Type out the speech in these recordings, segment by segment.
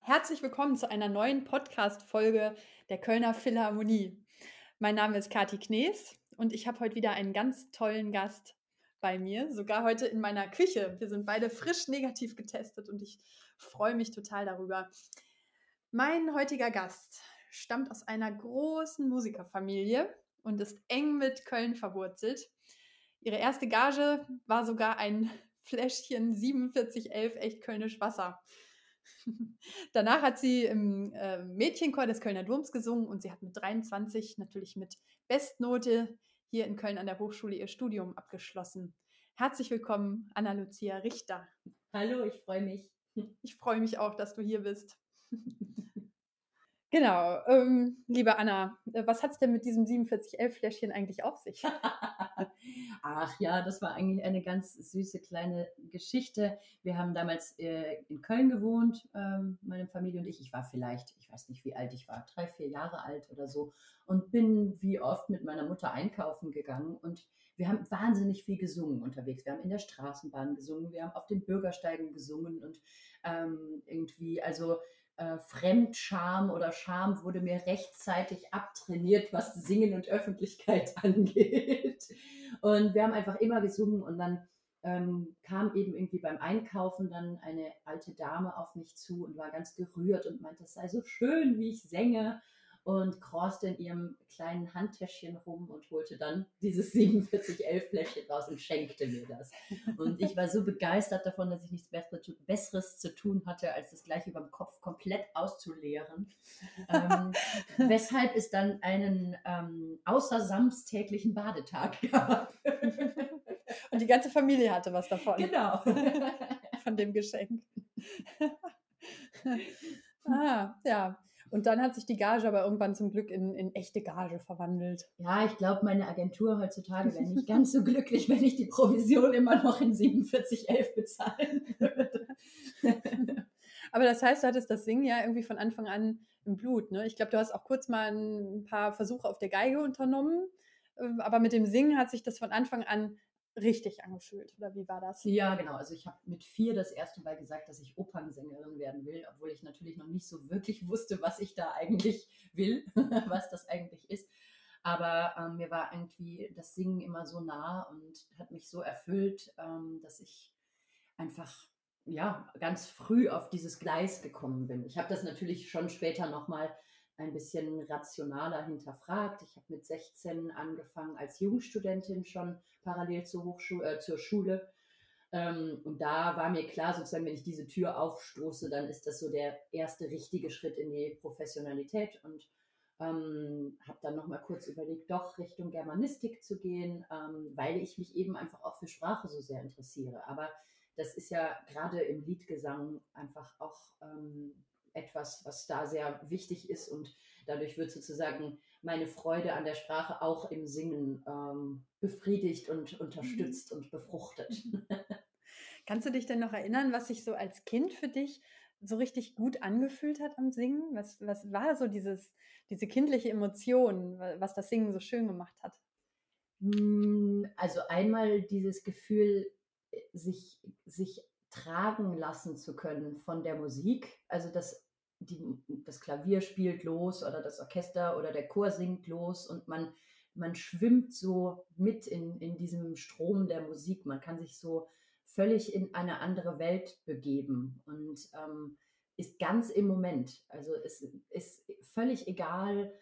Herzlich willkommen zu einer neuen Podcast-Folge der Kölner Philharmonie. Mein Name ist Kati Knees und ich habe heute wieder einen ganz tollen Gast bei mir, sogar heute in meiner Küche. Wir sind beide frisch negativ getestet und ich freue mich total darüber. Mein heutiger Gast stammt aus einer großen Musikerfamilie und ist eng mit Köln verwurzelt. Ihre erste Gage war sogar ein Fläschchen 4711 echt Kölnisch Wasser. Danach hat sie im äh, Mädchenchor des Kölner Doms gesungen und sie hat mit 23 natürlich mit Bestnote hier in Köln an der Hochschule ihr Studium abgeschlossen. Herzlich willkommen, Anna-Lucia Richter. Hallo, ich freue mich. Ich freue mich auch, dass du hier bist. Genau, ähm, liebe Anna, äh, was hat es denn mit diesem 4711-Fläschchen eigentlich auf sich? Ach ja, das war eigentlich eine ganz süße kleine Geschichte. Wir haben damals äh, in Köln gewohnt, ähm, meine Familie und ich. Ich war vielleicht, ich weiß nicht, wie alt ich war, drei, vier Jahre alt oder so und bin wie oft mit meiner Mutter einkaufen gegangen und wir haben wahnsinnig viel gesungen unterwegs. Wir haben in der Straßenbahn gesungen, wir haben auf den Bürgersteigen gesungen und ähm, irgendwie, also äh, Fremdscham oder Scham wurde mir rechtzeitig abtrainiert, was Singen und Öffentlichkeit angeht. Und wir haben einfach immer gesungen und dann ähm, kam eben irgendwie beim Einkaufen dann eine alte Dame auf mich zu und war ganz gerührt und meinte, es sei so schön, wie ich sänge und kroste in ihrem kleinen Handtäschchen rum und holte dann dieses 4711 Fläschchen raus und schenkte mir das. Und ich war so begeistert davon, dass ich nichts Besseres zu tun hatte, als das gleich über dem Kopf komplett auszuleeren. ähm, weshalb es dann einen ähm, außersamstäglichen Badetag gab. und die ganze Familie hatte was davon. Genau. Von dem Geschenk. ah, ja. Und dann hat sich die Gage aber irgendwann zum Glück in, in echte Gage verwandelt. Ja, ich glaube, meine Agentur heutzutage wäre nicht ganz so glücklich, wenn ich die Provision immer noch in 47,11 bezahlen würde. aber das heißt, du hattest das Singen ja irgendwie von Anfang an im Blut. Ne? Ich glaube, du hast auch kurz mal ein paar Versuche auf der Geige unternommen. Ähm, aber mit dem Singen hat sich das von Anfang an richtig angefühlt? Oder wie war das? Ja, genau. Also ich habe mit vier das erste Mal gesagt, dass ich Opernsängerin werden will, obwohl ich natürlich noch nicht so wirklich wusste, was ich da eigentlich will, was das eigentlich ist. Aber ähm, mir war irgendwie das Singen immer so nah und hat mich so erfüllt, ähm, dass ich einfach ja ganz früh auf dieses Gleis gekommen bin. Ich habe das natürlich schon später nochmal mal ein bisschen rationaler hinterfragt. Ich habe mit 16 angefangen als Jungstudentin schon parallel zur, Hochschule, äh, zur Schule. Ähm, und da war mir klar, sozusagen, wenn ich diese Tür aufstoße, dann ist das so der erste richtige Schritt in die Professionalität. Und ähm, habe dann noch mal kurz überlegt, doch Richtung Germanistik zu gehen, ähm, weil ich mich eben einfach auch für Sprache so sehr interessiere. Aber das ist ja gerade im Liedgesang einfach auch ähm, etwas, was da sehr wichtig ist und dadurch wird sozusagen meine Freude an der Sprache auch im Singen ähm, befriedigt und unterstützt mhm. und befruchtet. Kannst du dich denn noch erinnern, was sich so als Kind für dich so richtig gut angefühlt hat am Singen? Was, was war so dieses, diese kindliche Emotion, was das Singen so schön gemacht hat? Hm, also einmal dieses Gefühl, sich, sich tragen lassen zu können von der Musik. Also das, die, das Klavier spielt los oder das Orchester oder der Chor singt los und man, man schwimmt so mit in, in diesem Strom der Musik. Man kann sich so völlig in eine andere Welt begeben und ähm, ist ganz im Moment. Also es ist völlig egal,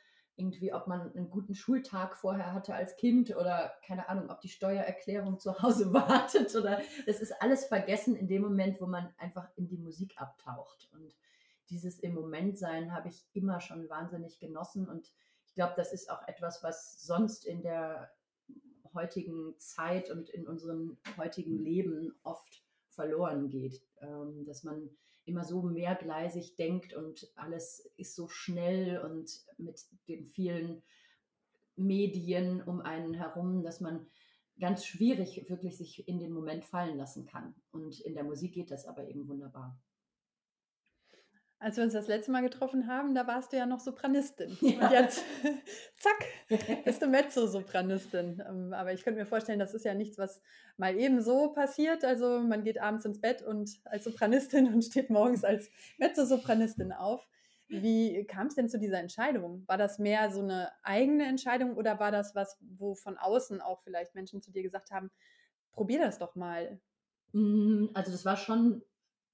irgendwie, ob man einen guten Schultag vorher hatte als Kind oder keine Ahnung, ob die Steuererklärung zu Hause wartet oder es ist alles vergessen in dem Moment, wo man einfach in die Musik abtaucht. Und dieses im Moment sein habe ich immer schon wahnsinnig genossen und ich glaube, das ist auch etwas, was sonst in der heutigen Zeit und in unserem heutigen Leben oft verloren geht, ähm, dass man immer so mehrgleisig denkt und alles ist so schnell und mit den vielen Medien um einen herum, dass man ganz schwierig wirklich sich in den Moment fallen lassen kann. Und in der Musik geht das aber eben wunderbar. Als wir uns das letzte Mal getroffen haben, da warst du ja noch Sopranistin. Ja. Und jetzt, zack, bist du Mezzo-Sopranistin. Ähm, aber ich könnte mir vorstellen, das ist ja nichts, was mal eben so passiert. Also man geht abends ins Bett und als Sopranistin und steht morgens als Mezzo-Sopranistin auf. Wie kam es denn zu dieser Entscheidung? War das mehr so eine eigene Entscheidung oder war das was, wo von außen auch vielleicht Menschen zu dir gesagt haben, probier das doch mal? Mm, also das war schon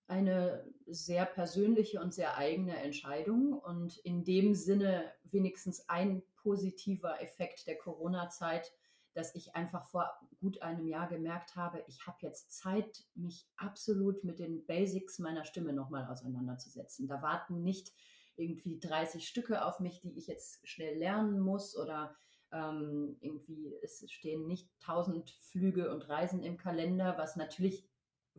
eine sehr persönliche und sehr eigene Entscheidung und in dem Sinne wenigstens ein positiver Effekt der Corona-Zeit, dass ich einfach vor gut einem Jahr gemerkt habe, ich habe jetzt Zeit, mich absolut mit den Basics meiner Stimme nochmal auseinanderzusetzen. Da warten nicht irgendwie 30 Stücke auf mich, die ich jetzt schnell lernen muss oder ähm, irgendwie es stehen nicht 1000 Flüge und Reisen im Kalender, was natürlich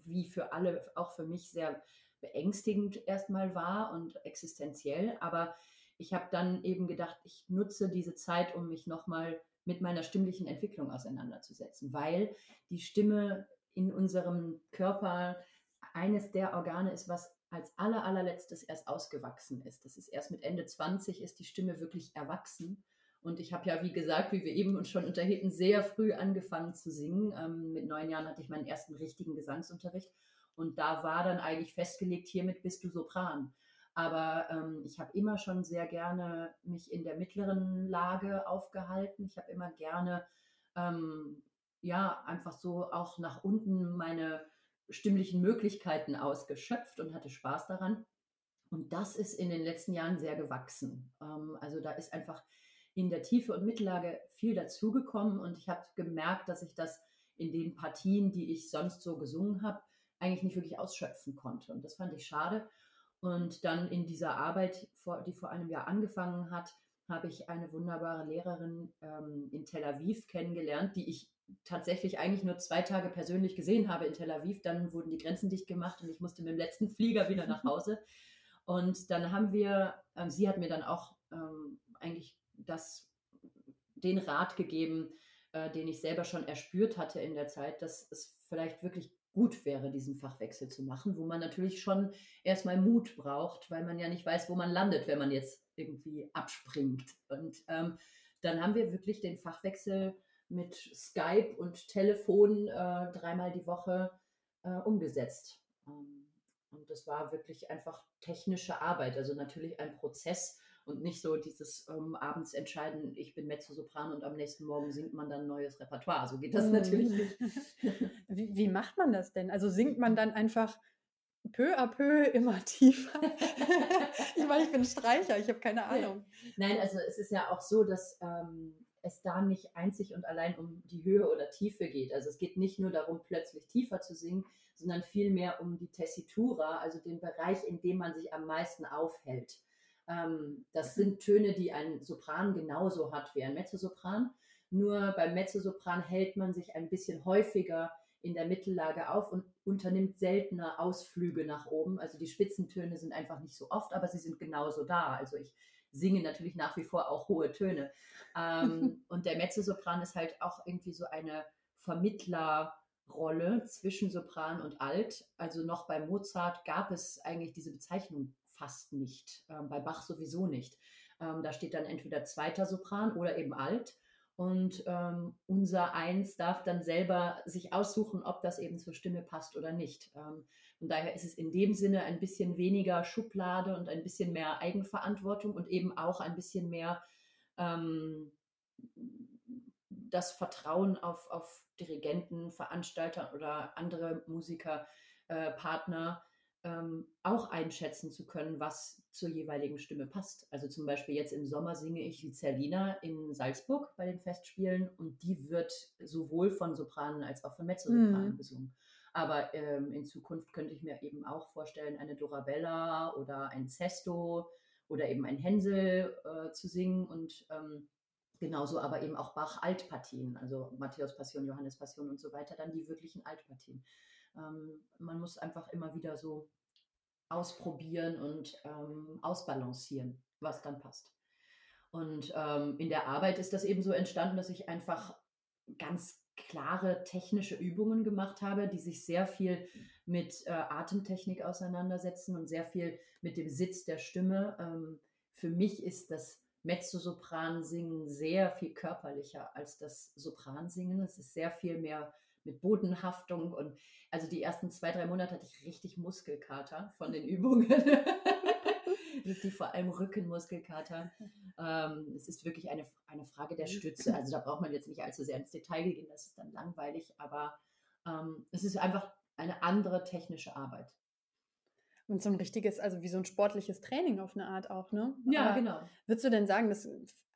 wie für alle, auch für mich sehr beängstigend erstmal war und existenziell. Aber ich habe dann eben gedacht, ich nutze diese Zeit, um mich nochmal mit meiner stimmlichen Entwicklung auseinanderzusetzen, weil die Stimme in unserem Körper eines der Organe ist, was als aller, allerletztes erst ausgewachsen ist. Das ist erst mit Ende 20 ist die Stimme wirklich erwachsen. Und ich habe ja, wie gesagt, wie wir eben uns schon unterhielten, sehr früh angefangen zu singen. Ähm, mit neun Jahren hatte ich meinen ersten richtigen Gesangsunterricht. Und da war dann eigentlich festgelegt, hiermit bist du Sopran. Aber ähm, ich habe immer schon sehr gerne mich in der mittleren Lage aufgehalten. Ich habe immer gerne, ähm, ja, einfach so auch nach unten meine stimmlichen Möglichkeiten ausgeschöpft und hatte Spaß daran. Und das ist in den letzten Jahren sehr gewachsen. Ähm, also da ist einfach in der Tiefe und Mittellage viel dazugekommen und ich habe gemerkt, dass ich das in den Partien, die ich sonst so gesungen habe, eigentlich nicht wirklich ausschöpfen konnte. Und das fand ich schade. Und dann in dieser Arbeit, die vor einem Jahr angefangen hat, habe ich eine wunderbare Lehrerin ähm, in Tel Aviv kennengelernt, die ich tatsächlich eigentlich nur zwei Tage persönlich gesehen habe in Tel Aviv. Dann wurden die Grenzen dicht gemacht und ich musste mit dem letzten Flieger wieder nach Hause. Und dann haben wir, äh, sie hat mir dann auch ähm, eigentlich das, den Rat gegeben, äh, den ich selber schon erspürt hatte in der Zeit, dass es vielleicht wirklich gut wäre, diesen Fachwechsel zu machen, wo man natürlich schon erstmal Mut braucht, weil man ja nicht weiß, wo man landet, wenn man jetzt irgendwie abspringt. Und ähm, dann haben wir wirklich den Fachwechsel mit Skype und Telefon äh, dreimal die Woche äh, umgesetzt. Ähm, und das war wirklich einfach technische Arbeit, also natürlich ein Prozess, und nicht so dieses ähm, abends entscheiden, ich bin Mezzosopran und am nächsten Morgen singt man dann ein neues Repertoire. So geht das mhm. natürlich nicht. wie, wie macht man das denn? Also singt man dann einfach peu à peu immer tiefer. ich meine, ich bin Streicher, ich habe keine Ahnung. Nein, also es ist ja auch so, dass ähm, es da nicht einzig und allein um die Höhe oder Tiefe geht. Also es geht nicht nur darum, plötzlich tiefer zu singen, sondern vielmehr um die Tessitura, also den Bereich, in dem man sich am meisten aufhält. Ähm, das sind Töne, die ein Sopran genauso hat wie ein Mezzosopran. Nur beim Mezzosopran hält man sich ein bisschen häufiger in der Mittellage auf und unternimmt seltener Ausflüge nach oben. Also die Spitzentöne sind einfach nicht so oft, aber sie sind genauso da. Also ich singe natürlich nach wie vor auch hohe Töne. Ähm, und der Mezzosopran ist halt auch irgendwie so eine Vermittlerrolle zwischen Sopran und Alt. Also noch bei Mozart gab es eigentlich diese Bezeichnung fast nicht. Ähm, bei Bach sowieso nicht. Ähm, da steht dann entweder zweiter Sopran oder eben alt. Und ähm, unser Eins darf dann selber sich aussuchen, ob das eben zur Stimme passt oder nicht. Ähm, und daher ist es in dem Sinne ein bisschen weniger Schublade und ein bisschen mehr Eigenverantwortung und eben auch ein bisschen mehr ähm, das Vertrauen auf, auf Dirigenten, Veranstalter oder andere Musiker, äh, Partner, ähm, auch einschätzen zu können, was zur jeweiligen Stimme passt. Also zum Beispiel jetzt im Sommer singe ich die Zerlina in Salzburg bei den Festspielen und die wird sowohl von Sopranen als auch von Mezzosopranen mhm. besungen. Aber ähm, in Zukunft könnte ich mir eben auch vorstellen, eine Dorabella oder ein Zesto oder eben ein Hänsel äh, zu singen und ähm, genauso aber eben auch Bach-Altpartien, also Matthäus Passion, Johannes Passion und so weiter, dann die wirklichen Altpartien. Ähm, man muss einfach immer wieder so ausprobieren und ähm, ausbalancieren, was dann passt. Und ähm, in der Arbeit ist das eben so entstanden, dass ich einfach ganz klare technische Übungen gemacht habe, die sich sehr viel mit äh, Atemtechnik auseinandersetzen und sehr viel mit dem Sitz der Stimme. Ähm, für mich ist das Mezzosopran-Singen sehr viel körperlicher als das Sopransingen. Es ist sehr viel mehr mit Bodenhaftung und also die ersten zwei, drei Monate hatte ich richtig Muskelkater von den Übungen. die vor allem Rückenmuskelkater. Ähm, es ist wirklich eine, eine Frage der Stütze. Also da braucht man jetzt nicht allzu sehr ins Detail gehen, das ist dann langweilig, aber ähm, es ist einfach eine andere technische Arbeit. Und so ein richtiges, also wie so ein sportliches Training auf eine Art auch, ne? Ja, Aber genau. Würdest du denn sagen, dass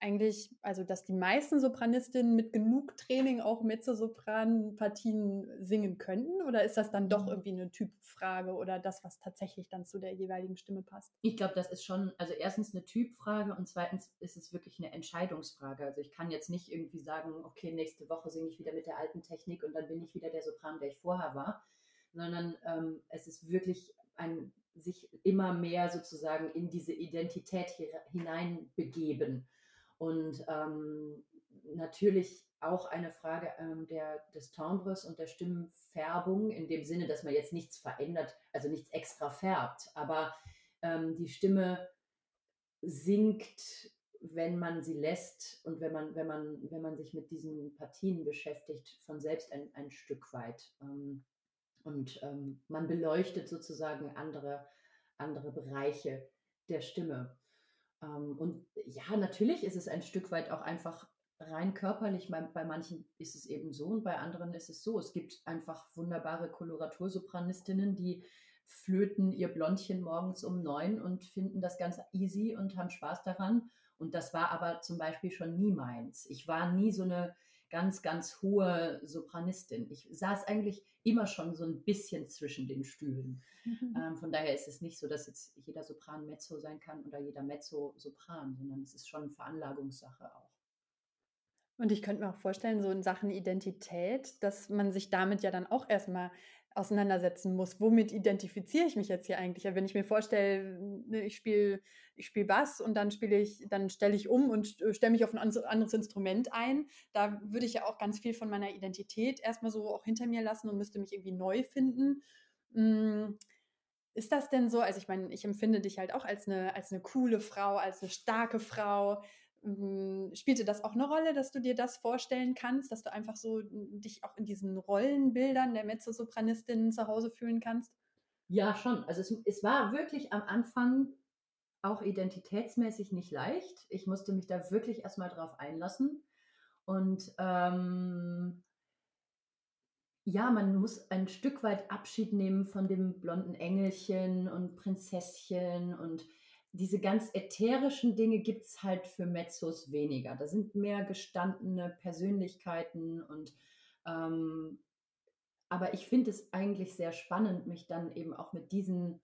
eigentlich, also dass die meisten Sopranistinnen mit genug Training auch Mezzosopran-Partien singen könnten? Oder ist das dann doch mhm. irgendwie eine Typfrage oder das, was tatsächlich dann zu der jeweiligen Stimme passt? Ich glaube, das ist schon, also erstens eine Typfrage und zweitens ist es wirklich eine Entscheidungsfrage. Also ich kann jetzt nicht irgendwie sagen, okay, nächste Woche singe ich wieder mit der alten Technik und dann bin ich wieder der Sopran, der ich vorher war, sondern ähm, es ist wirklich ein sich immer mehr sozusagen in diese Identität hineinbegeben. Und ähm, natürlich auch eine Frage ähm, der, des Timbres und der Stimmenfärbung, in dem Sinne, dass man jetzt nichts verändert, also nichts extra färbt, aber ähm, die Stimme sinkt, wenn man sie lässt und wenn man, wenn man, wenn man sich mit diesen Partien beschäftigt, von selbst ein, ein Stück weit. Ähm, und ähm, man beleuchtet sozusagen andere, andere Bereiche der Stimme. Ähm, und ja, natürlich ist es ein Stück weit auch einfach rein körperlich. Bei, bei, manchen ist es eben so und bei anderen ist es so. Es gibt einfach wunderbare Koloratursopranistinnen, die flöten ihr Blondchen morgens um neun und finden das ganz easy und haben Spaß daran. Und das war aber zum Beispiel schon nie meins. Ich war nie so eine ganz, ganz hohe Sopranistin. Ich saß eigentlich immer schon so ein bisschen zwischen den Stühlen. Mhm. Ähm, von daher ist es nicht so, dass jetzt jeder Sopran Mezzo sein kann oder jeder Mezzo Sopran, sondern es ist schon Veranlagungssache auch. Und ich könnte mir auch vorstellen, so in Sachen Identität, dass man sich damit ja dann auch erstmal auseinandersetzen muss. Womit identifiziere ich mich jetzt hier eigentlich? Wenn ich mir vorstelle, ne, ich spiele ich spiel Bass und dann spiele ich, dann stelle ich um und stelle mich auf ein anderes Instrument ein, da würde ich ja auch ganz viel von meiner Identität erstmal so auch hinter mir lassen und müsste mich irgendwie neu finden. Hm, ist das denn so? Also ich meine, ich empfinde dich halt auch als eine, als eine coole Frau, als eine starke Frau. Hm, spielte das auch eine Rolle, dass du dir das vorstellen kannst, dass du einfach so hm, dich auch in diesen Rollenbildern der Mezzosopranistin zu Hause fühlen kannst? Ja, schon. Also es, es war wirklich am Anfang auch identitätsmäßig nicht leicht. Ich musste mich da wirklich erstmal drauf einlassen. Und ähm, ja, man muss ein Stück weit Abschied nehmen von dem blonden Engelchen und Prinzesschen und diese ganz ätherischen Dinge gibt es halt für Mezzos weniger. Da sind mehr gestandene Persönlichkeiten und ähm, aber ich finde es eigentlich sehr spannend, mich dann eben auch mit diesen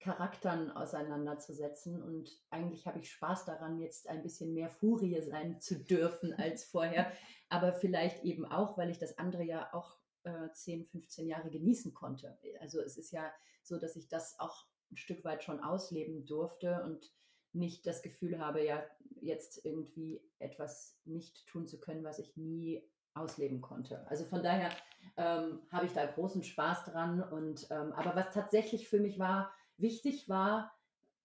Charakteren auseinanderzusetzen. Und eigentlich habe ich Spaß daran, jetzt ein bisschen mehr Furie sein zu dürfen als vorher. Aber vielleicht eben auch, weil ich das andere ja auch äh, 10, 15 Jahre genießen konnte. Also es ist ja so, dass ich das auch ein Stück weit schon ausleben durfte und nicht das Gefühl habe, ja, jetzt irgendwie etwas nicht tun zu können, was ich nie ausleben konnte. Also von daher ähm, habe ich da großen Spaß dran. Und ähm, aber was tatsächlich für mich war, wichtig war,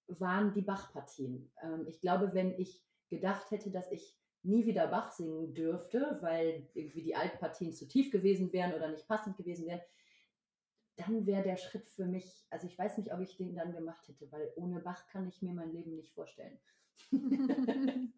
waren die Bachpartien. Ähm, ich glaube, wenn ich gedacht hätte, dass ich nie wieder Bach singen dürfte, weil irgendwie die alten Partien zu tief gewesen wären oder nicht passend gewesen wären, dann wäre der Schritt für mich, also ich weiß nicht, ob ich den dann gemacht hätte, weil ohne Bach kann ich mir mein Leben nicht vorstellen.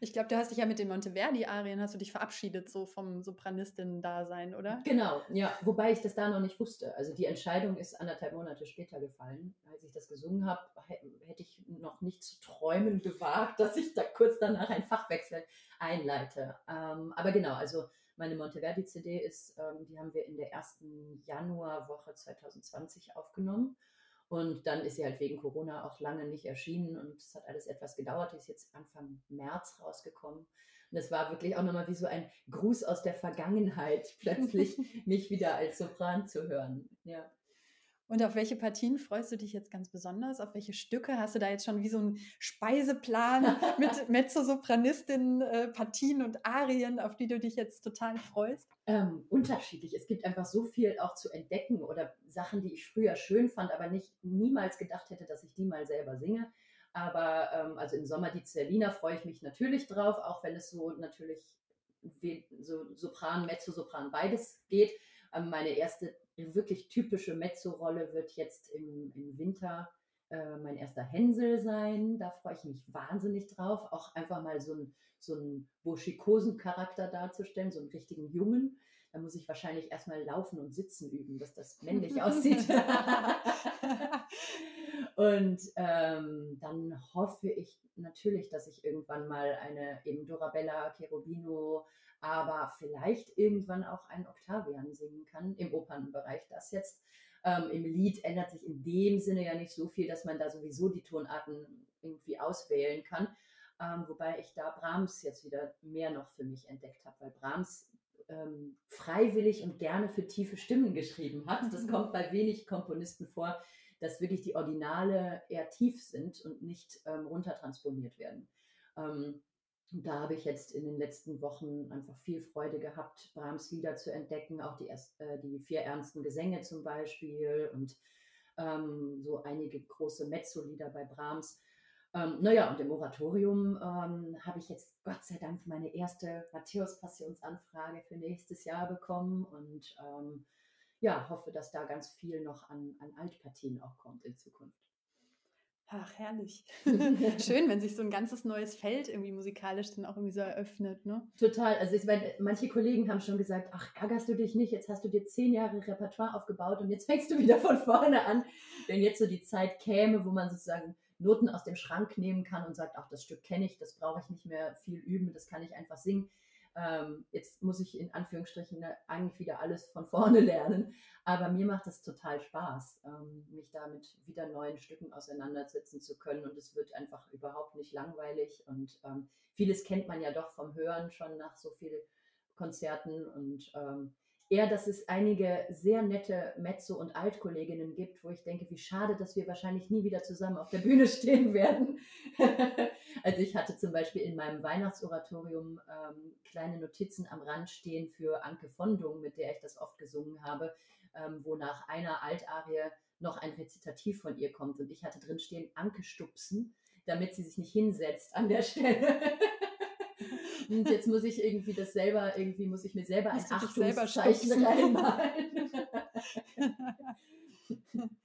Ich glaube, du hast dich ja mit den Monteverdi-Arien, hast du dich verabschiedet so vom Sopranistin-Dasein, oder? Genau, ja. Wobei ich das da noch nicht wusste. Also die Entscheidung ist anderthalb Monate später gefallen. Als ich das gesungen habe, hätte ich noch nicht zu träumen gewagt, dass ich da kurz danach einen Fachwechsel einleite. Ähm, aber genau, also meine Monteverdi-CD ist, ähm, die haben wir in der ersten Januarwoche 2020 aufgenommen. Und dann ist sie halt wegen Corona auch lange nicht erschienen und es hat alles etwas gedauert. Die ist jetzt Anfang März rausgekommen. Und es war wirklich auch nochmal wie so ein Gruß aus der Vergangenheit, plötzlich mich wieder als Sopran zu hören. Ja. Und auf welche Partien freust du dich jetzt ganz besonders? Auf welche Stücke? Hast du da jetzt schon wie so einen Speiseplan mit Mezzosopranistin, äh, Partien und Arien, auf die du dich jetzt total freust? Ähm, unterschiedlich. Es gibt einfach so viel auch zu entdecken oder Sachen, die ich früher schön fand, aber nicht niemals gedacht hätte, dass ich die mal selber singe. Aber ähm, also im Sommer die Zerlina freue ich mich natürlich drauf, auch wenn es so natürlich so Sopran, Mezzosopran, beides geht. Ähm, meine erste wirklich typische Mezzo-Rolle wird jetzt im, im Winter äh, mein erster Hänsel sein. Da freue ich mich wahnsinnig drauf. Auch einfach mal so einen so einen burschikosen Charakter darzustellen, so einen richtigen Jungen. Da muss ich wahrscheinlich erstmal laufen und sitzen üben, dass das männlich aussieht. und ähm, dann hoffe ich natürlich, dass ich irgendwann mal eine eben Dorabella, Cherubino, aber vielleicht irgendwann auch einen Octavian singen kann, im Opernbereich das jetzt. Ähm, Im Lied ändert sich in dem Sinne ja nicht so viel, dass man da sowieso die Tonarten irgendwie auswählen kann. Ähm, wobei ich da Brahms jetzt wieder mehr noch für mich entdeckt habe, weil Brahms ähm, freiwillig und gerne für tiefe Stimmen geschrieben hat. Das mhm. kommt bei wenig Komponisten vor, dass wirklich die Originale eher tief sind und nicht ähm, runtertransponiert werden. Ähm, da habe ich jetzt in den letzten Wochen einfach viel Freude gehabt, Brahms Lieder zu entdecken, auch die, erst, äh, die vier ernsten Gesänge zum Beispiel und ähm, so einige große Mezzo-Lieder bei Brahms. Ähm, naja, und im Oratorium ähm, habe ich jetzt Gott sei Dank meine erste Matthäus-Passionsanfrage für nächstes Jahr bekommen und ähm, ja, hoffe, dass da ganz viel noch an, an Altpartien auch kommt in Zukunft. Ach, herrlich. Schön, wenn sich so ein ganzes neues Feld irgendwie musikalisch dann auch irgendwie so eröffnet, ne? Total. Also ich meine, manche Kollegen haben schon gesagt, ach, ärgerst du dich nicht, jetzt hast du dir zehn Jahre Repertoire aufgebaut und jetzt fängst du wieder von vorne an. Wenn jetzt so die Zeit käme, wo man sozusagen Noten aus dem Schrank nehmen kann und sagt, ach, das Stück kenne ich, das brauche ich nicht mehr viel üben, das kann ich einfach singen ähm, jetzt muss ich in Anführungsstrichen ne, eigentlich wieder alles von vorne lernen. Aber mir macht es total Spaß, ähm, mich da mit wieder neuen Stücken auseinandersetzen zu können. Und es wird einfach überhaupt nicht langweilig. Und ähm, vieles kennt man ja doch vom Hören schon nach so vielen Konzerten. Und ähm, eher, dass es einige sehr nette Mezzo- und Altkolleginnen gibt, wo ich denke, wie schade, dass wir wahrscheinlich nie wieder zusammen auf der Bühne stehen werden. also ich hatte zum Beispiel in meinem Weihnachtsoratorium ähm, kleine Notizen am Rand stehen für Anke Fondung, mit der ich das oft gesungen habe, ähm, wo nach einer Altarie noch ein Rezitativ von ihr kommt. Und ich hatte drin stehen, Anke stupsen, damit sie sich nicht hinsetzt an der Stelle. Und jetzt muss ich irgendwie das selber, irgendwie muss ich mir selber ein Achtungszeichen reinmalen.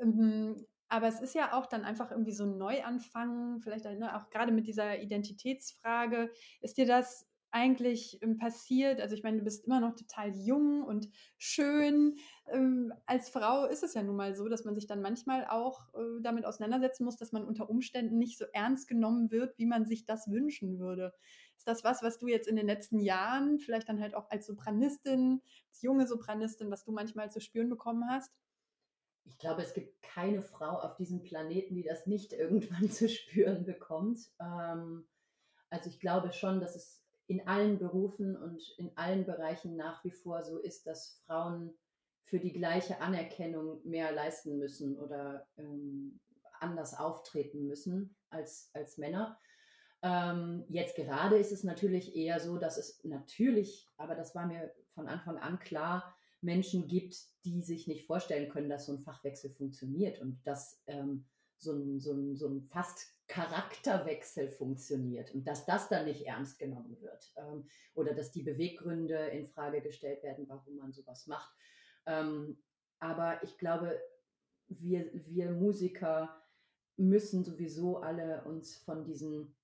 Ähm, aber es ist ja auch dann einfach irgendwie so ein Neuanfang, vielleicht auch gerade mit dieser Identitätsfrage. Ist dir das eigentlich ähm, passiert? Also ich meine, du bist immer noch total jung und schön. Ähm, als Frau ist es ja nun mal so, dass man sich dann manchmal auch äh, damit auseinandersetzen muss, dass man unter Umständen nicht so ernst genommen wird, wie man sich das wünschen würde. Ist das was, was du jetzt in den letzten Jahren, vielleicht dann halt auch als Sopranistin, als junge Sopranistin, was du manchmal zu spüren bekommen hast? Ich glaube, es gibt keine Frau auf diesem Planeten, die das nicht irgendwann zu spüren bekommt. Ähm, also ich glaube schon, dass es in allen Berufen und in allen Bereichen nach wie vor so ist, dass Frauen für die gleiche Anerkennung mehr leisten müssen oder ähm, anders auftreten müssen als, als Männer. Ähm, jetzt gerade ist es natürlich eher so, dass es natürlich, aber das war mir von Anfang an klar, Menschen gibt, die sich nicht vorstellen können, dass so ein Fachwechsel funktioniert und dass ähm, so, ein, so, ein, so ein fast Charakterwechsel funktioniert und dass das dann nicht ernst genommen wird ähm, oder dass die Beweggründe in Frage gestellt werden, warum man sowas macht. Ähm, aber ich glaube, wir, wir Musiker müssen sowieso alle uns von diesen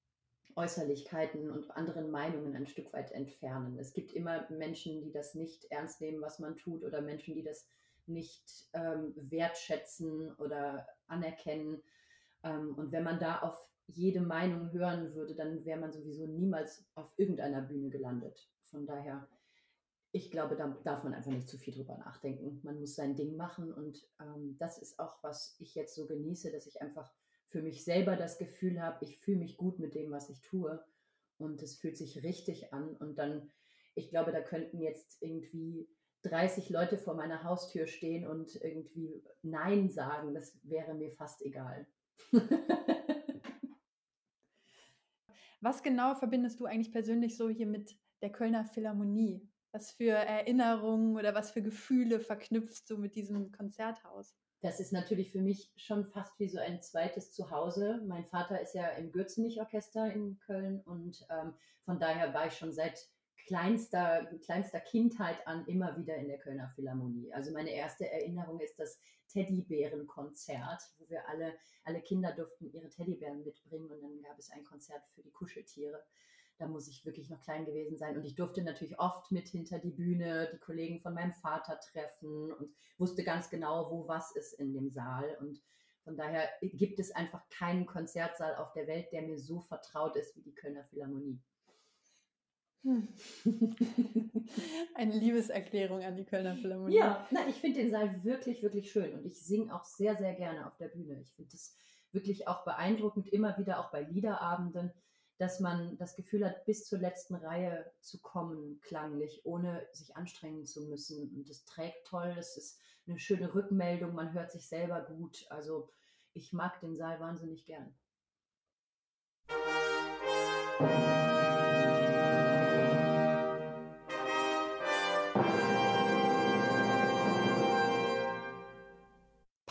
Äußerlichkeiten und anderen Meinungen ein Stück weit entfernen. Es gibt immer Menschen, die das nicht ernst nehmen, was man tut, oder Menschen, die das nicht ähm, wertschätzen oder anerkennen. Ähm, und wenn man da auf jede Meinung hören würde, dann wäre man sowieso niemals auf irgendeiner Bühne gelandet. Von daher, ich glaube, da darf man einfach nicht zu viel drüber nachdenken. Man muss sein Ding machen und ähm, das ist auch, was ich jetzt so genieße, dass ich einfach für mich selber das Gefühl habe, ich fühle mich gut mit dem, was ich tue und es fühlt sich richtig an und dann, ich glaube, da könnten jetzt irgendwie 30 Leute vor meiner Haustür stehen und irgendwie Nein sagen, das wäre mir fast egal. Was genau verbindest du eigentlich persönlich so hier mit der Kölner Philharmonie? Was für Erinnerungen oder was für Gefühle verknüpfst du mit diesem Konzerthaus? Das ist natürlich für mich schon fast wie so ein zweites Zuhause. Mein Vater ist ja im Gürzenich-Orchester in Köln und ähm, von daher war ich schon seit kleinster, kleinster Kindheit an immer wieder in der Kölner Philharmonie. Also meine erste Erinnerung ist das Teddybärenkonzert, wo wir alle, alle Kinder durften ihre Teddybären mitbringen und dann gab es ein Konzert für die Kuscheltiere. Da muss ich wirklich noch klein gewesen sein. Und ich durfte natürlich oft mit hinter die Bühne die Kollegen von meinem Vater treffen und wusste ganz genau, wo was ist in dem Saal. Und von daher gibt es einfach keinen Konzertsaal auf der Welt, der mir so vertraut ist wie die Kölner Philharmonie. Hm. Eine Liebeserklärung an die Kölner Philharmonie. Ja, na, ich finde den Saal wirklich, wirklich schön und ich singe auch sehr, sehr gerne auf der Bühne. Ich finde es wirklich auch beeindruckend, immer wieder auch bei Liederabenden, dass man das Gefühl hat, bis zur letzten Reihe zu kommen, klanglich, ohne sich anstrengen zu müssen. Und es trägt toll, es ist eine schöne Rückmeldung, man hört sich selber gut. Also ich mag den Saal wahnsinnig gern.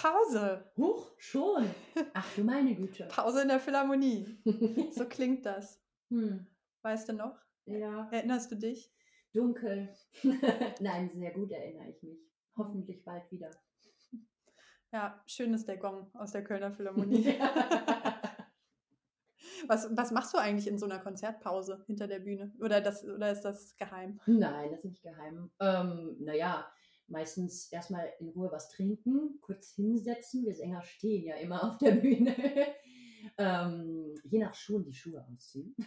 Pause. Huch, schon. Ach du meine Güte. Pause in der Philharmonie. So klingt das. Hm. Weißt du noch? Ja. Erinnerst du dich? Dunkel. Nein, sehr gut erinnere ich mich. Hoffentlich bald wieder. Ja, schön ist der Gong aus der Kölner Philharmonie. was, was machst du eigentlich in so einer Konzertpause hinter der Bühne? Oder, das, oder ist das geheim? Nein, das ist nicht geheim. Ähm, naja, meistens erstmal in Ruhe was trinken, kurz hinsetzen. Wir Sänger stehen ja immer auf der Bühne. ähm, je nach Schuhen die Schuhe ausziehen.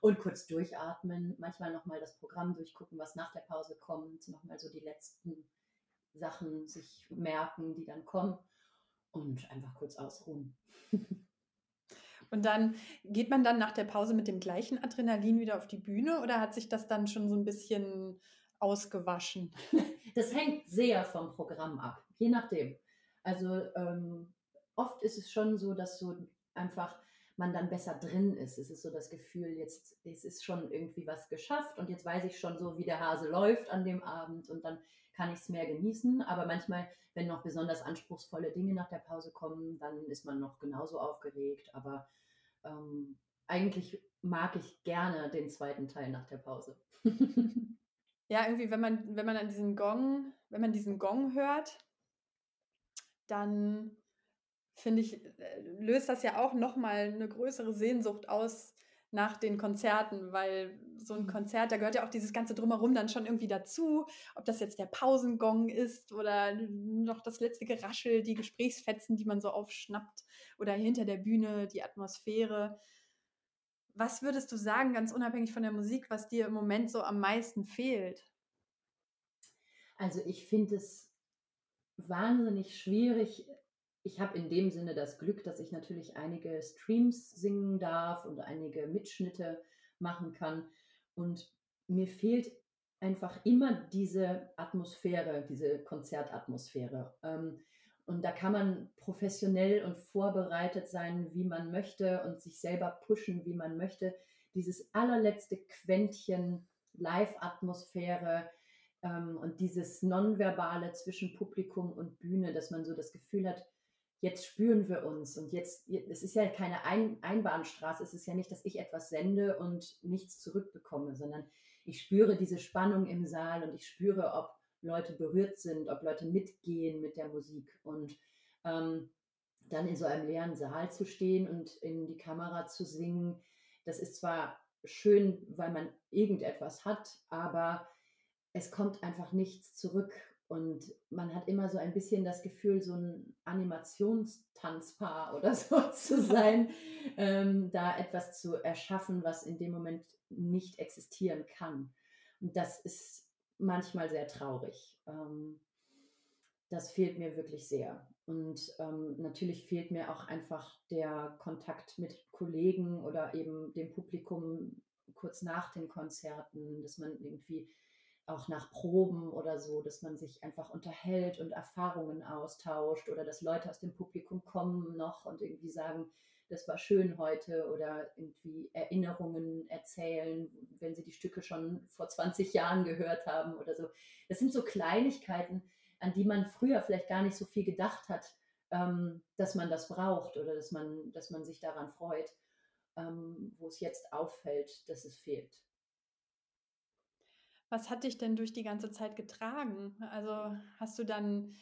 und kurz durchatmen, manchmal nochmal das Programm durchgucken, was nach der Pause kommt, nochmal so die letzten Sachen sich merken, die dann kommen und einfach kurz ausruhen. Und dann geht man dann nach der Pause mit dem gleichen Adrenalin wieder auf die Bühne oder hat sich das dann schon so ein bisschen ausgewaschen? Das hängt sehr vom Programm ab, je nachdem. Also ähm, oft ist es schon so, dass so einfach man dann besser drin ist. Es ist so das Gefühl, jetzt es ist schon irgendwie was geschafft und jetzt weiß ich schon so, wie der Hase läuft an dem Abend und dann kann ich es mehr genießen. Aber manchmal, wenn noch besonders anspruchsvolle Dinge nach der Pause kommen, dann ist man noch genauso aufgeregt. Aber ähm, eigentlich mag ich gerne den zweiten Teil nach der Pause. Ja, irgendwie, wenn man, wenn man an diesen Gong, wenn man diesen Gong hört, dann finde ich, äh, löst das ja auch nochmal eine größere Sehnsucht aus nach den Konzerten, weil so ein mhm. Konzert, da gehört ja auch dieses ganze Drumherum dann schon irgendwie dazu, ob das jetzt der Pausengong ist oder noch das letzte Geraschel, die Gesprächsfetzen, die man so aufschnappt oder hinter der Bühne die Atmosphäre. Was würdest du sagen, ganz unabhängig von der Musik, was dir im Moment so am meisten fehlt? Also ich finde es wahnsinnig schwierig. Ich habe in dem Sinne das Glück, dass ich natürlich einige Streams singen darf und einige Mitschnitte machen kann. Und mir fehlt einfach immer diese Atmosphäre, diese Konzertatmosphäre. Ähm, und da kann man professionell und vorbereitet sein, wie man möchte und sich selber pushen, wie man möchte. Dieses allerletzte Quäntchen Live-Atmosphäre ähm, und dieses Nonverbale zwischen Publikum und Bühne, dass man so das Gefühl hat, jetzt spüren wir uns und jetzt, es ist ja keine Ein Einbahnstraße, es ist ja nicht, dass ich etwas sende und nichts zurückbekomme, sondern ich spüre diese Spannung im Saal und ich spüre, ob Leute berührt sind, ob Leute mitgehen mit der Musik. Und ähm, dann in so einem leeren Saal zu stehen und in die Kamera zu singen, das ist zwar schön, weil man irgendetwas hat, aber es kommt einfach nichts zurück. Und man hat immer so ein bisschen das Gefühl, so ein Animationstanzpaar oder so zu sein, ähm, da etwas zu erschaffen, was in dem Moment nicht existieren kann. Und das ist manchmal sehr traurig. Ähm, das fehlt mir wirklich sehr. Und ähm, natürlich fehlt mir auch einfach der Kontakt mit Kollegen oder eben dem Publikum kurz nach den Konzerten, dass man irgendwie auch nach Proben oder so, dass man sich einfach unterhält und Erfahrungen austauscht oder dass Leute aus dem Publikum kommen noch und irgendwie sagen, das war schön heute oder irgendwie Erinnerungen erzählen, wenn sie die Stücke schon vor 20 Jahren gehört haben oder so. Das sind so Kleinigkeiten, an die man früher vielleicht gar nicht so viel gedacht hat, ähm, dass man das braucht oder dass man, dass man sich daran freut, ähm, wo es jetzt auffällt, dass es fehlt. Was hat dich denn durch die ganze Zeit getragen? Also hast du dann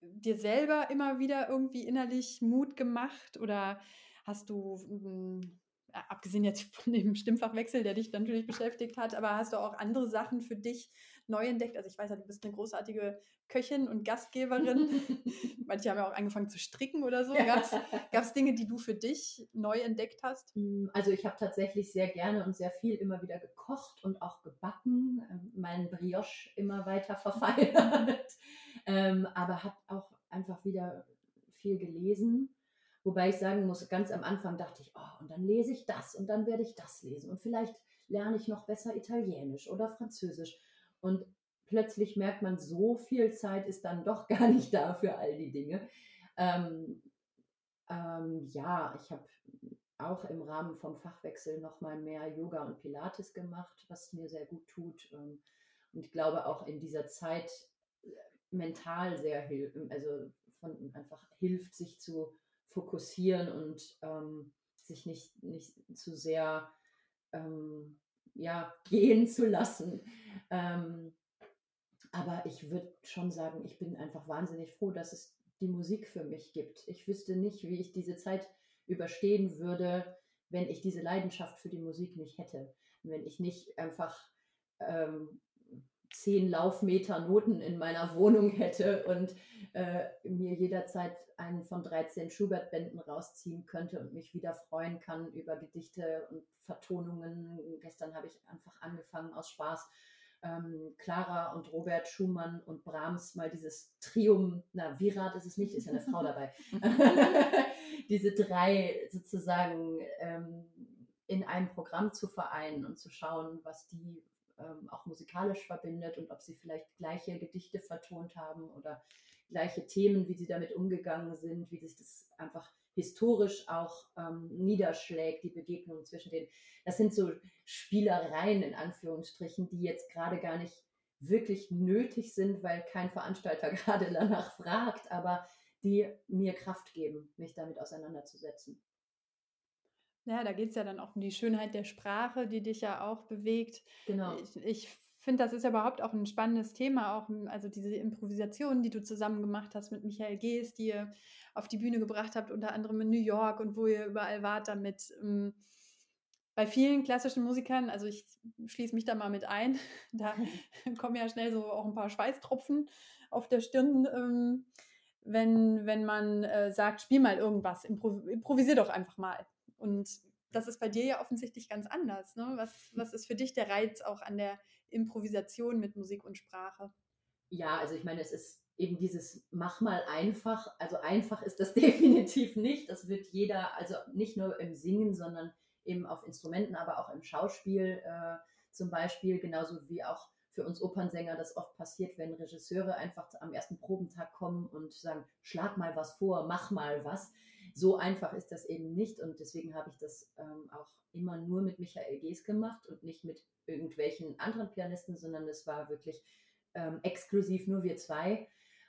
dir selber immer wieder irgendwie innerlich Mut gemacht oder hast du hm, abgesehen jetzt von dem Stimmfachwechsel, der dich natürlich beschäftigt hat, aber hast du auch andere Sachen für dich neu entdeckt? Also ich weiß ja, du bist eine großartige Köchin und Gastgeberin. Manche haben ja auch angefangen zu stricken oder so. Gab es Dinge, die du für dich neu entdeckt hast? Hm, also ich habe tatsächlich sehr gerne und sehr viel immer wieder gekocht und auch gebacken, ähm, meinen Brioche immer weiter verfeinert, ähm, aber habe auch einfach wieder viel gelesen Wobei ich sagen muss, ganz am Anfang dachte ich, oh, und dann lese ich das und dann werde ich das lesen und vielleicht lerne ich noch besser Italienisch oder Französisch. Und plötzlich merkt man, so viel Zeit ist dann doch gar nicht da für all die Dinge. Ähm, ähm, ja, ich habe auch im Rahmen vom Fachwechsel nochmal mehr Yoga und Pilates gemacht, was mir sehr gut tut. Ähm, und ich glaube auch in dieser Zeit äh, mental sehr hilft, also von einfach hilft, sich zu fokussieren und ähm, sich nicht, nicht zu sehr ähm, ja, gehen zu lassen. Ähm, aber ich würde schon sagen, ich bin einfach wahnsinnig froh, dass es die Musik für mich gibt. Ich wüsste nicht, wie ich diese Zeit überstehen würde, wenn ich diese Leidenschaft für die Musik nicht hätte. Wenn ich nicht einfach ähm, zehn Laufmeter Noten in meiner Wohnung hätte und äh, mir jederzeit einen von 13 Schubert-Bänden rausziehen könnte und mich wieder freuen kann über Gedichte und Vertonungen. Gestern habe ich einfach angefangen aus Spaß. Ähm, Clara und Robert Schumann und Brahms mal dieses Trium, na, Virat ist es nicht, ist ja eine Frau dabei. Diese drei sozusagen ähm, in einem Programm zu vereinen und zu schauen, was die ähm, auch musikalisch verbindet und ob sie vielleicht gleiche Gedichte vertont haben oder gleiche Themen, wie sie damit umgegangen sind, wie sich das einfach historisch auch ähm, niederschlägt, die Begegnung zwischen denen. Das sind so Spielereien in Anführungsstrichen, die jetzt gerade gar nicht wirklich nötig sind, weil kein Veranstalter gerade danach fragt, aber die mir Kraft geben, mich damit auseinanderzusetzen. Ja, da geht es ja dann auch um die Schönheit der Sprache, die dich ja auch bewegt. Genau. Ich, ich finde, das ist ja überhaupt auch ein spannendes Thema, auch also diese Improvisationen, die du zusammen gemacht hast mit Michael Gees, die ihr auf die Bühne gebracht habt, unter anderem in New York und wo ihr überall wart damit. Ähm, bei vielen klassischen Musikern, also ich schließe mich da mal mit ein, da kommen ja schnell so auch ein paar Schweißtropfen auf der Stirn, ähm, wenn, wenn man äh, sagt, spiel mal irgendwas, improvisier doch einfach mal. Und das ist bei dir ja offensichtlich ganz anders. Ne? Was, was ist für dich der Reiz auch an der Improvisation mit Musik und Sprache? Ja, also ich meine, es ist eben dieses mach mal einfach. Also einfach ist das definitiv nicht. Das wird jeder, also nicht nur im Singen, sondern eben auf Instrumenten, aber auch im Schauspiel äh, zum Beispiel, genauso wie auch für uns Opernsänger das oft passiert, wenn Regisseure einfach am ersten Probentag kommen und sagen, schlag mal was vor, mach mal was so einfach ist das eben nicht und deswegen habe ich das ähm, auch immer nur mit Michael Gees gemacht und nicht mit irgendwelchen anderen Pianisten, sondern es war wirklich ähm, exklusiv nur wir zwei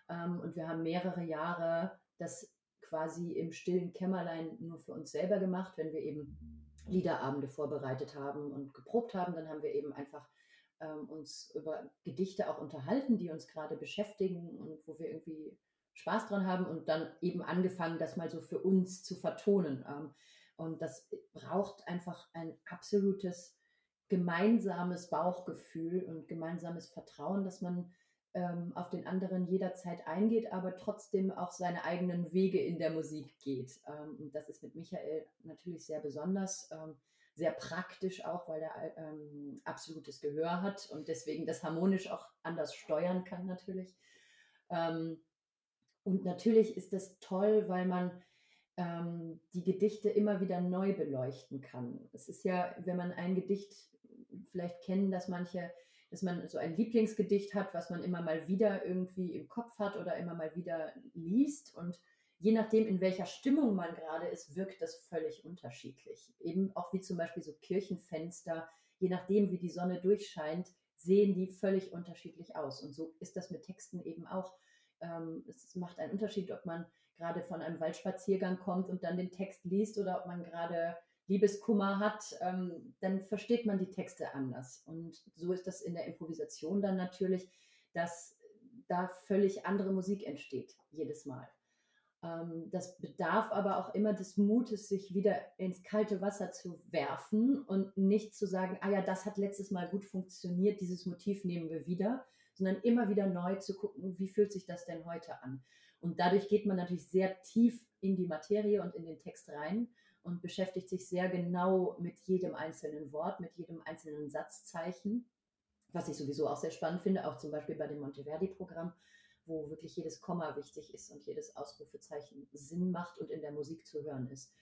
ähm, und wir haben mehrere Jahre das quasi im stillen Kämmerlein nur für uns selber gemacht, wenn wir eben Liederabende vorbereitet haben und geprobt haben, dann haben wir eben einfach ähm, uns über Gedichte auch unterhalten, die uns gerade beschäftigen und wo wir irgendwie Spaß dran haben und dann eben angefangen, das mal so für uns zu vertonen. Ähm, und das braucht einfach ein absolutes gemeinsames Bauchgefühl und gemeinsames Vertrauen, dass man ähm, auf den anderen jederzeit eingeht, aber trotzdem auch seine eigenen Wege in der Musik geht. Ähm, und das ist mit Michael natürlich sehr besonders, sehr praktisch auch, weil er absolutes Gehör hat und deswegen das harmonisch auch anders steuern kann natürlich. Und natürlich ist das toll, weil man ähm, die Gedichte immer wieder neu beleuchten kann. Es ist ja, wenn man ein Gedicht, vielleicht kennen das manche, dass man so ein Lieblingsgedicht hat, was man immer mal wieder irgendwie im Kopf hat oder immer mal wieder liest. Und je nachdem, in welcher Stimmung man gerade ist, wirkt das völlig unterschiedlich. Eben auch wie zum Beispiel so Kirchenfenster, je nachdem, wie die Sonne durchscheint, sehen die völlig unterschiedlich aus. Und so ist das mit Texten eben auch. Ähm, es macht einen Unterschied, ob man gerade von einem Waldspaziergang kommt und dann den Text liest oder ob man gerade Liebeskummer hat, ähm, dann versteht man die Texte anders. Und so ist das in der Improvisation dann natürlich, dass da völlig andere Musik entsteht, jedes Mal. Ähm, das bedarf aber auch immer des Mutes, sich wieder ins kalte Wasser zu werfen und nicht zu sagen, ah ja, das hat letztes Mal gut funktioniert, dieses Motiv nehmen wir wieder, sondern immer wieder neu zu gucken, wie fühlt sich das denn heute an. Und dadurch geht man natürlich sehr tief in die Materie und in den Text rein und beschäftigt sich sehr genau mit jedem einzelnen Wort, mit jedem einzelnen Satzzeichen, was ich sowieso auch sehr spannend finde, auch zum Beispiel bei dem Monteverdi-Programm, wo wirklich jedes Komma wichtig ist und jedes Ausrufezeichen Sinn macht und in der Musik zu hören ist.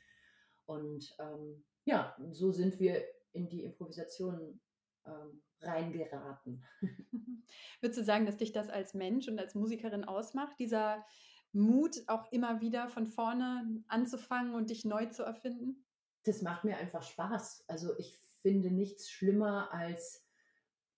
Und ähm, ja, so sind wir in die Improvisation ähm, reingeraten. Würdest du sagen, dass dich das als Mensch und als Musikerin ausmacht, dieser Mut, auch immer wieder von vorne anzufangen und dich neu zu erfinden? Das macht mir einfach Spaß. Also ich finde nichts schlimmer als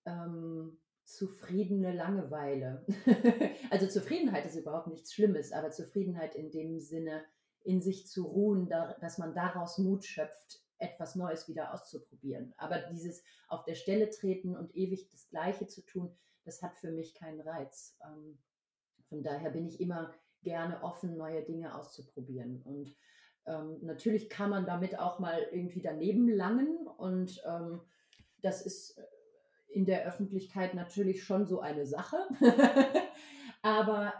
ähm, zufriedene Langeweile. also Zufriedenheit ist überhaupt nichts Schlimmes, aber Zufriedenheit in dem Sinne, in sich zu ruhen, da, dass man daraus Mut schöpft, etwas Neues wieder auszuprobieren. Aber dieses auf der Stelle treten und ewig das Gleiche zu tun, das hat für mich keinen Reiz. Ähm, von daher bin ich immer gerne offen, neue Dinge auszuprobieren. Und ähm, natürlich kann man damit auch mal irgendwie daneben langen. Und ähm, das ist äh, in der Öffentlichkeit natürlich schon so eine Sache. Aber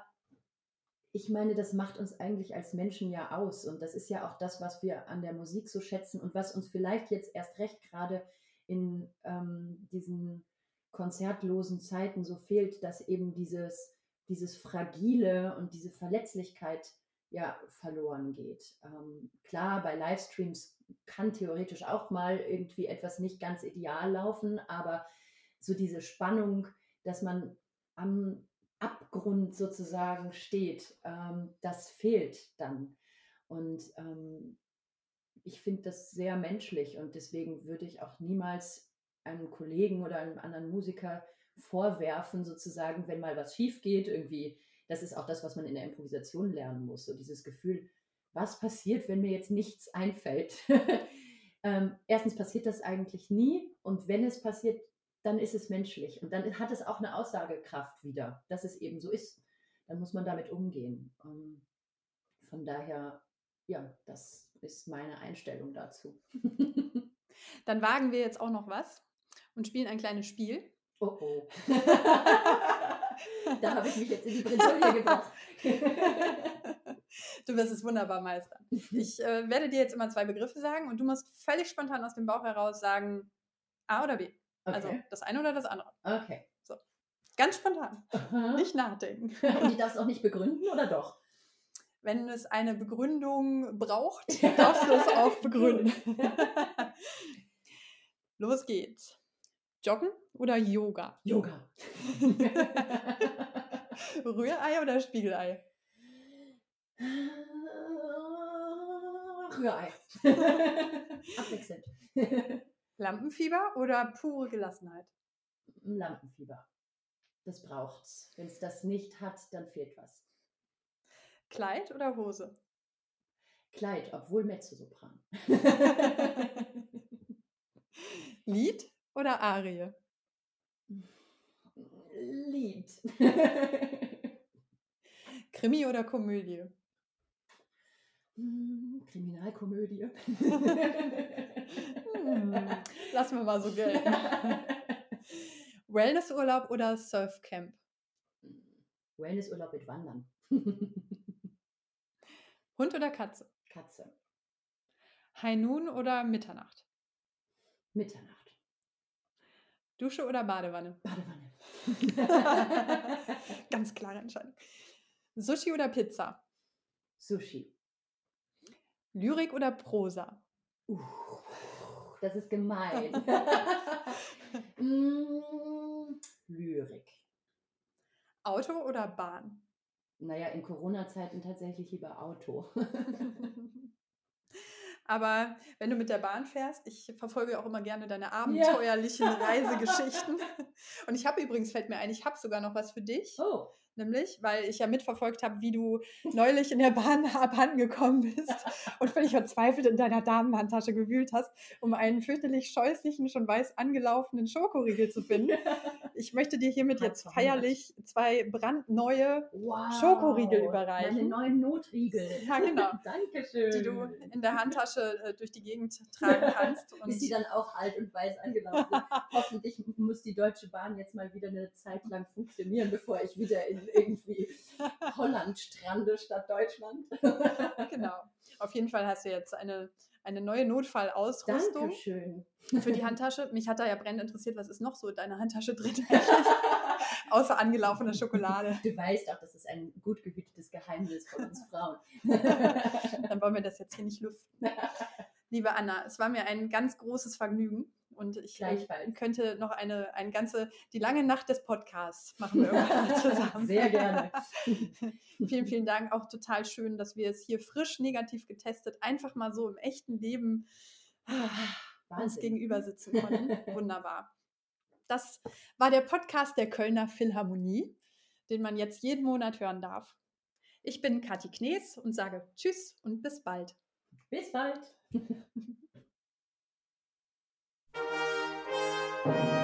ich meine, das macht uns eigentlich als Menschen ja aus. Und das ist ja auch das, was wir an der Musik so schätzen und was uns vielleicht jetzt erst recht gerade in ähm, diesen konzertlosen Zeiten so fehlt, dass eben dieses dieses Fragile und diese Verletzlichkeit ja verloren geht. Ähm, klar, bei Livestreams kann theoretisch auch mal irgendwie etwas nicht ganz ideal laufen, aber so diese Spannung, dass man am Abgrund sozusagen steht, ähm, das fehlt dann. Und ähm, ich finde das sehr menschlich und deswegen würde ich auch niemals einem Kollegen oder einem anderen Musiker vorwerfen, sozusagen, wenn mal was schief geht, irgendwie, das ist auch das, was man in der Improvisation lernen muss. So dieses Gefühl, was passiert, wenn mir jetzt nichts einfällt? ähm, erstens passiert das eigentlich nie und wenn es passiert, dann ist es menschlich und dann hat es auch eine Aussagekraft wieder, dass es eben so ist. Dann muss man damit umgehen. Ähm, von daher, ja, das ist meine Einstellung dazu. dann wagen wir jetzt auch noch was und spielen ein kleines Spiel. Oh oh. da habe ich mich jetzt in die Bredouille gebracht. du wirst es wunderbar meistern. Ich äh, werde dir jetzt immer zwei Begriffe sagen und du musst völlig spontan aus dem Bauch heraus sagen A oder B. Also okay. Also das eine oder das andere. Okay. So. Ganz spontan. Aha. Nicht nachdenken. Und die darfst auch nicht begründen oder doch? Wenn es eine Begründung braucht, darfst du es auch begründen. Los geht's. Joggen oder Yoga? Yoga. Rührei oder Spiegelei? Rührei. Abwechselnd. Lampenfieber oder pure Gelassenheit? Lampenfieber. Das braucht's. Wenn es das nicht hat, dann fehlt was. Kleid oder Hose? Kleid, obwohl Mezzosopran. Lied oder Arie? Lied. Krimi oder Komödie? Hm, Kriminalkomödie. lassen wir mal so gelten. Wellnessurlaub oder Surfcamp? Wellnessurlaub mit Wandern. Hund oder Katze? Katze. High Noon oder Mitternacht? Mitternacht. Dusche oder Badewanne? Badewanne. Ganz klare Entscheidung. Sushi oder Pizza? Sushi. Lyrik oder Prosa? Uh, das ist gemein. mm, Lyrik. Auto oder Bahn? Naja, in Corona-Zeiten tatsächlich lieber Auto. Aber wenn du mit der Bahn fährst, ich verfolge auch immer gerne deine abenteuerlichen ja. Reisegeschichten. Und ich habe übrigens, fällt mir ein, ich habe sogar noch was für dich. Oh nämlich, weil ich ja mitverfolgt habe, wie du neulich in der Bahn abhandengekommen bist und völlig verzweifelt in deiner Damenhandtasche gewühlt hast, um einen fürchterlich scheußlichen, schon weiß angelaufenen Schokoriegel zu finden. Ich möchte dir hiermit jetzt feierlich zwei brandneue wow, Schokoriegel überreichen. Meine neuen Notriegel. Ja, genau. Dankeschön. Die du in der Handtasche äh, durch die Gegend tragen kannst. Und Bis die dann auch alt und weiß angelaufen sind. Hoffentlich muss die Deutsche Bahn jetzt mal wieder eine Zeit lang funktionieren, bevor ich wieder in irgendwie Holland strande statt Deutschland. genau. Auf jeden Fall hast du jetzt eine, eine neue Notfallausrüstung. Dankeschön. Für die Handtasche. Mich hat da ja brennend interessiert, was ist noch so in deiner Handtasche drin? Außer angelaufene Schokolade. Du weißt auch, das ist ein gut gehütetes Geheimnis von uns Frauen. Dann wollen wir das jetzt hier nicht lüften. Liebe Anna, es war mir ein ganz großes Vergnügen. Und ich äh, könnte noch eine, eine ganze, die lange Nacht des Podcasts machen wir irgendwann zusammen. Sehr gerne. vielen, vielen Dank. Auch total schön, dass wir es hier frisch negativ getestet, einfach mal so im echten Leben Wahnsinn. uns gegenüber sitzen konnten. Wunderbar. Das war der Podcast der Kölner Philharmonie, den man jetzt jeden Monat hören darf. Ich bin Kathi Knees und sage Tschüss und bis bald. Bis bald. Música